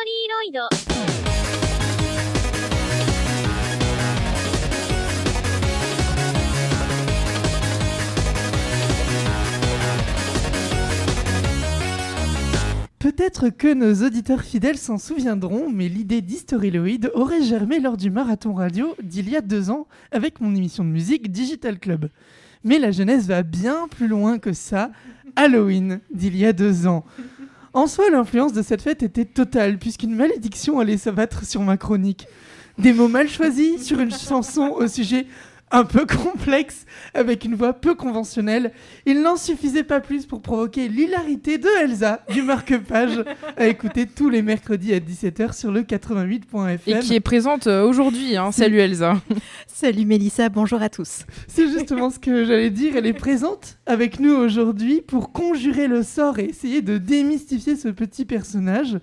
リロイド。Peut-être que nos auditeurs fidèles s'en souviendront, mais l'idée d'Historyloid aurait germé lors du marathon radio d'il y a deux ans avec mon émission de musique Digital Club. Mais la jeunesse va bien plus loin que ça. Halloween d'il y a deux ans. En soi, l'influence de cette fête était totale, puisqu'une malédiction allait s'abattre sur ma chronique. Des mots mal choisis sur une chanson au sujet un peu complexe, avec une voix peu conventionnelle. Il n'en suffisait pas plus pour provoquer l'hilarité de Elsa du marque-page à écouter tous les mercredis à 17h sur le 88.fm. Et qui est présente euh, aujourd'hui. Hein. Salut Elsa. Salut Mélissa, bonjour à tous. C'est justement ce que j'allais dire. Elle est présente avec nous aujourd'hui pour conjurer le sort et essayer de démystifier ce petit personnage.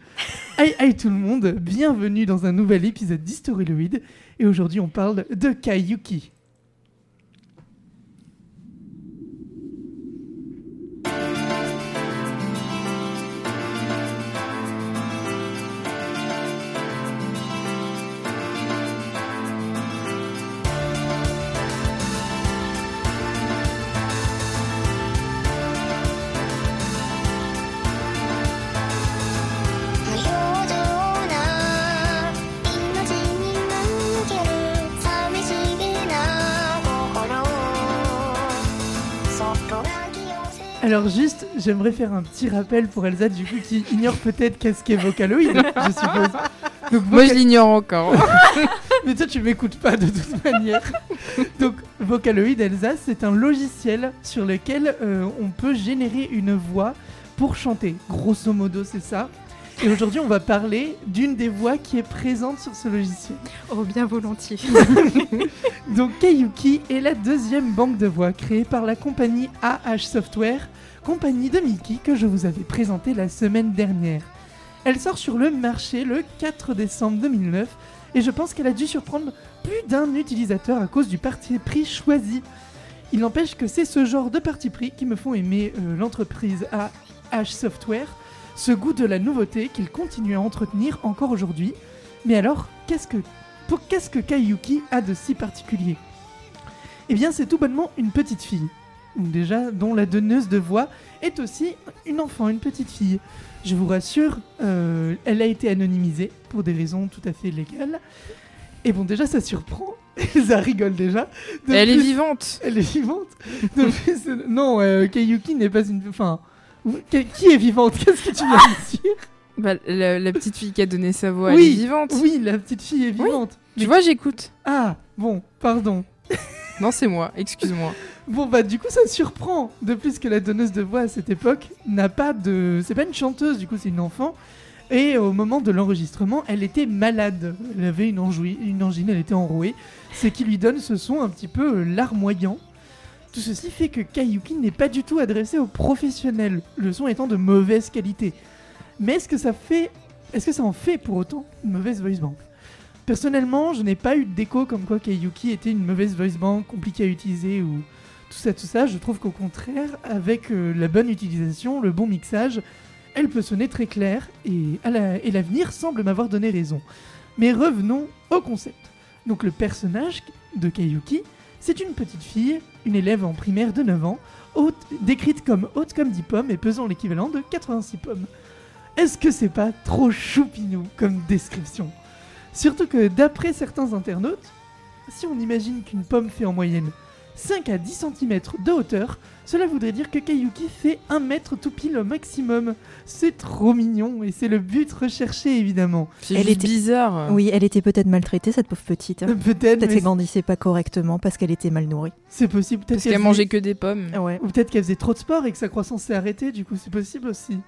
Aïe aïe tout le monde, bienvenue dans un nouvel épisode d'Historyloid. Et aujourd'hui on parle de Kayuki. Alors juste, j'aimerais faire un petit rappel pour Elsa, du coup, qui ignore peut-être qu'est-ce qu'est Vocaloid, je suppose. Donc, Moi, je l'ignore encore. Mais toi, tu m'écoutes pas de toute manière. Donc, Vocaloid, Elsa, c'est un logiciel sur lequel euh, on peut générer une voix pour chanter. Grosso modo, c'est ça. Et aujourd'hui, on va parler d'une des voix qui est présente sur ce logiciel. Oh, bien volontiers. Donc, Kayuki est la deuxième banque de voix créée par la compagnie AH Software, compagnie de Mickey que je vous avais présentée la semaine dernière. Elle sort sur le marché le 4 décembre 2009 et je pense qu'elle a dû surprendre plus d'un utilisateur à cause du parti pris choisi. Il n'empêche que c'est ce genre de parti pris qui me font aimer euh, l'entreprise AH Software ce goût de la nouveauté qu'il continue à entretenir encore aujourd'hui. Mais alors, qu'est-ce que, qu'est-ce que Kayuki a de si particulier? Eh bien, c'est tout bonnement une petite fille. Déjà, dont la donneuse de voix est aussi une enfant, une petite fille. Je vous rassure, euh, elle a été anonymisée pour des raisons tout à fait légales. Et bon, déjà, ça surprend. ça rigole déjà. De elle plus, est vivante. Elle est vivante. De plus, non, euh, Kayuki n'est pas une. Enfin, qui est vivante? Qu'est-ce que tu viens de dire? Bah, la, la, petite fille qui a donné sa voix, oui, elle est vivante. Oui, la petite fille est vivante. Oui. Tu vois, j'écoute. Ah, bon, pardon. non, c'est moi, excuse-moi. Bon, bah, du coup, ça surprend. De plus que la donneuse de voix à cette époque n'a pas de. C'est pas une chanteuse, du coup, c'est une enfant. Et au moment de l'enregistrement, elle était malade. Elle avait une, une angine, elle était enrouée. Ce qui lui donne ce son un petit peu larmoyant. Tout ceci fait que Kayuki n'est pas du tout adressé aux professionnels, le son étant de mauvaise qualité. Mais est-ce que ça fait, est-ce que ça en fait pour autant une mauvaise voice bank? Personnellement, je n'ai pas eu d'écho comme quoi Kayuki était une mauvaise voice bank compliquée à utiliser ou tout ça, tout ça. Je trouve qu'au contraire, avec euh, la bonne utilisation, le bon mixage, elle peut sonner très claire et, l'avenir semble m'avoir donné raison. Mais revenons au concept. Donc le personnage de Kayuki, c'est une petite fille, une élève en primaire de 9 ans, décrite comme haute comme 10 pommes et pesant l'équivalent de 86 pommes. Est-ce que c'est pas trop choupinou comme description? Surtout que d'après certains internautes, si on imagine qu'une pomme fait en moyenne 5 à 10 cm de hauteur, cela voudrait dire que Kayuki fait 1 mètre tout pile au maximum. C'est trop mignon et c'est le but recherché évidemment. Elle était bizarre. Oui, elle était peut-être maltraitée cette pauvre petite. Peut-être. Peut-être qu'elle grandissait pas correctement parce qu'elle était mal nourrie. C'est possible. Parce qu'elle mangeait que des pommes. Ouais. Ou peut-être qu'elle faisait trop de sport et que sa croissance s'est arrêtée. Du coup, c'est possible aussi.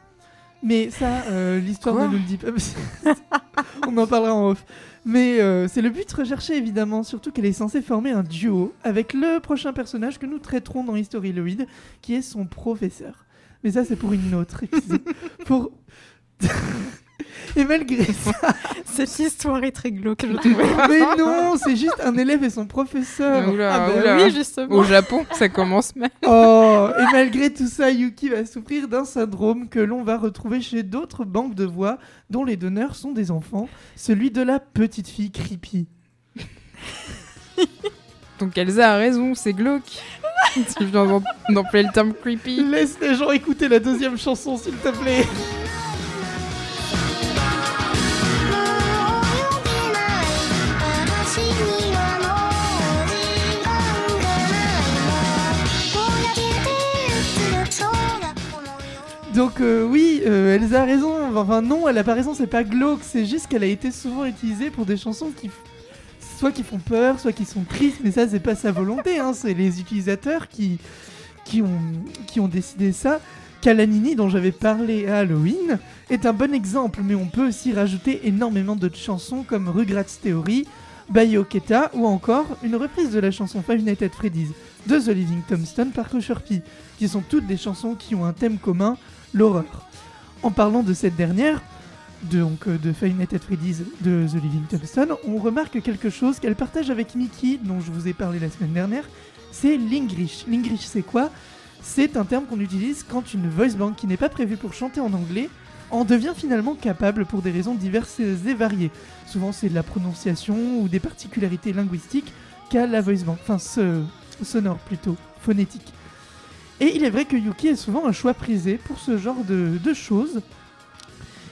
Mais ça, euh, l'histoire ne nous le dit pas. On en parlera en off. Mais euh, c'est le but recherché évidemment, surtout qu'elle est censée former un duo avec le prochain personnage que nous traiterons dans Historyloid, qui est son professeur. Mais ça, c'est pour une autre épisode. pour... Et malgré ça, Cette histoire est très glauque, je trouve. mais non, c'est juste un élève et son professeur. Oula, Ah bah oula. oui, justement. Au Japon, ça commence mal. Oh, et malgré tout ça, Yuki va souffrir d'un syndrome que l'on va retrouver chez d'autres banques de voix dont les donneurs sont des enfants, celui de la petite fille creepy. Donc Elsa a raison, c'est glauque. si je viens d'em- d'employer le terme creepy. Laisse les gens écouter la deuxième chanson, s'il te plaît. Donc euh, oui, euh, Elsa a raison. Enfin non, elle a pas raison, c'est pas glauque, c'est juste qu'elle a été souvent utilisée pour des chansons qui... Soit qui font peur, soit qui sont tristes, mais ça c'est pas sa volonté, hein, c'est les utilisateurs qui, ont, décidé ça. Kalanini, dont j'avais parlé à Halloween, est un bon exemple, mais on peut aussi rajouter énormément d'autres chansons comme Rugrats Theory, Bayoketa ou encore une reprise de la chanson Five Nights at Freddy's de The Living Tombstone par P, qui sont toutes des chansons qui ont un thème commun, l'horreur. En parlant de cette dernière, de, donc, euh, de Five Nights at Freddy's de The Living Tombstone, on remarque quelque chose qu'elle partage avec Mickey, dont je vous ai parlé la semaine dernière, c'est l'English. L'English c'est quoi? C'est un terme qu'on utilise quand une voice bank qui n'est pas prévue pour chanter en anglais en devient finalement capable pour des raisons diverses et variées. Souvent c'est de la prononciation ou des particularités linguistiques qu'a la voice bank, enfin sonore plutôt, phonétique. Et il est vrai que Yuki est souvent un choix prisé pour ce genre de, choses.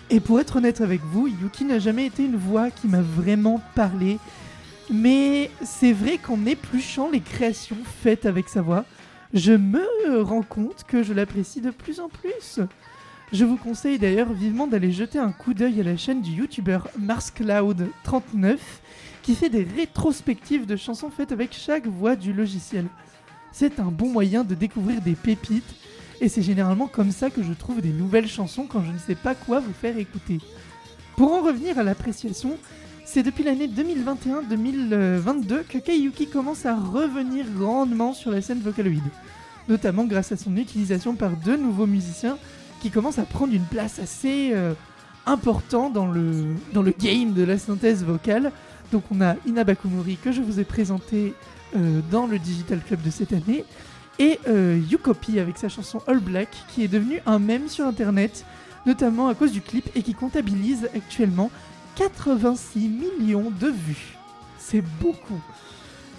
Et pour être honnête avec vous, Yuki n'a jamais été une voix qui m'a vraiment parlé. Mais c'est vrai qu'en épluchant les créations faites avec sa voix, je me rends compte que je l'apprécie de plus en plus. Je vous conseille d'ailleurs vivement d'aller jeter un coup d'œil à la chaîne du youtubeur MarsCloud39 qui fait des rétrospectives de chansons faites avec chaque voix du logiciel. C'est un bon moyen de découvrir des pépites et c'est généralement comme ça que je trouve des nouvelles chansons quand je ne sais pas quoi vous faire écouter. Pour en revenir à l'appréciation, c'est depuis l'année 2021-2022 que Kaiyuki commence à revenir grandement sur la scène Vocaloid, notamment grâce à son utilisation par deux nouveaux musiciens qui commencent à prendre une place assez euh, importante dans le, dans le game de la synthèse vocale. Donc on a Inaba Kumori que je vous ai présenté euh, dans le Digital Club de cette année, et euh, Yukopi avec sa chanson All Black qui est devenu un mème sur internet, notamment à cause du clip et qui comptabilise actuellement 86 millions de vues. C'est beaucoup.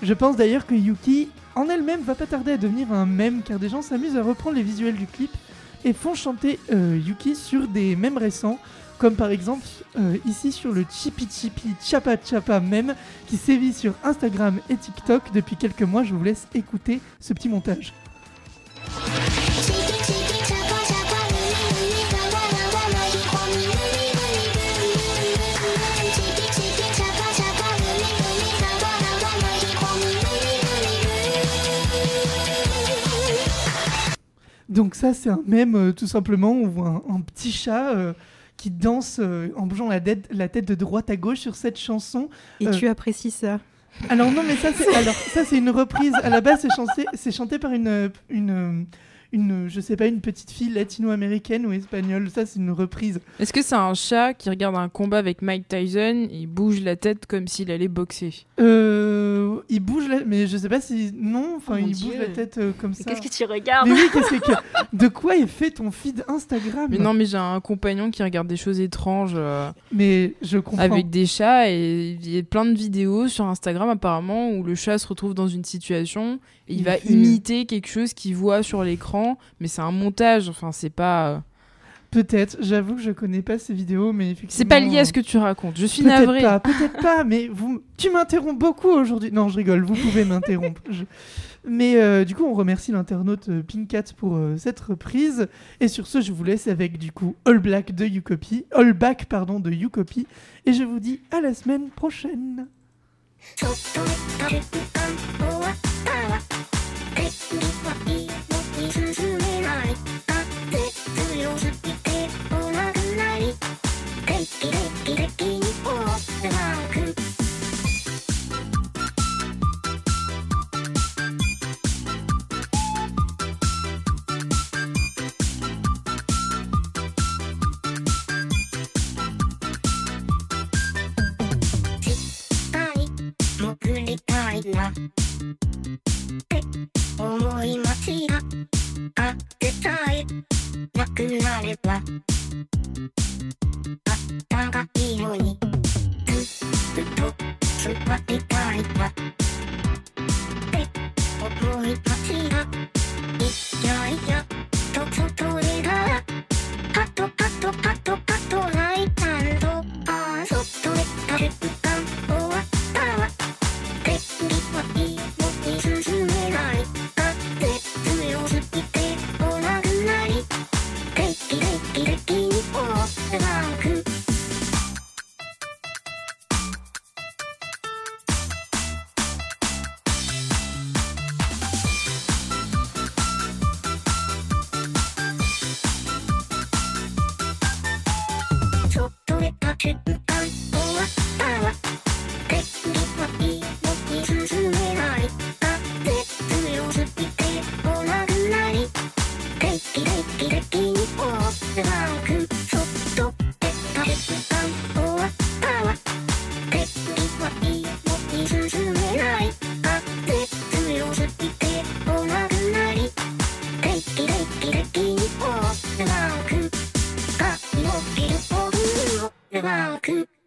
Je pense d'ailleurs que Yuki en elle-même va pas tarder à devenir un mème car des gens s'amusent à reprendre les visuels du clip et font chanter euh, Yuki sur des mèmes récents comme par exemple euh, ici sur le Chippy Chippy Chapa Chapa mème qui sévit sur Instagram et TikTok depuis quelques mois. Je vous laisse écouter ce petit montage. Donc ça c'est un mème euh, tout simplement, on voit un, un petit chat euh, qui danse euh, en bougeant la tête, la tête de droite à gauche sur cette chanson. Et Euh. tu apprécies ça Alors non mais ça c'est alors ça c'est une reprise. À la base c'est chanté, c'est chanté par une une une je sais pas une petite fille latino-américaine ou espagnole. Ça c'est une reprise. Est-ce que c'est un chat qui regarde un combat avec Mike Tyson et il bouge la tête comme s'il allait boxer Euh, il bouge la... mais je sais pas si non. Enfin Oh il Dieu. bouge la tête euh, comme Mais ça. Qu'est-ce que tu regardes Mais oui qu'est-ce que de quoi est fait ton feed Instagram Mais non, mais j'ai un compagnon qui regarde des choses étranges euh, Mais je comprends. avec des chats et il y a plein de vidéos sur Instagram apparemment où le chat se retrouve dans une situation et il, Il va fait- imiter quelque chose qu'il voit sur l'écran, mais c'est un montage, enfin c'est pas... euh, Peut-être. J'avoue que je connais pas ces vidéos, mais effectivement. C'est pas lié à ce que tu racontes, je suis Peut-être navrée. pas, peut-être pas, mais vous, tu m'interromps beaucoup aujourd'hui. Non, je rigole, vous pouvez m'interrompre. Je- Mais euh, du coup, on remercie l'internaute euh, Pinkat pour euh, cette reprise. Et sur ce, je vous laisse avec du coup All Black de Ucopy, All Back pardon de Ucopy. Et je vous dis à la semaine prochaine. って思い間あってさえなくなればあった。かいのにずっと座ってた。いわって思いた。coop.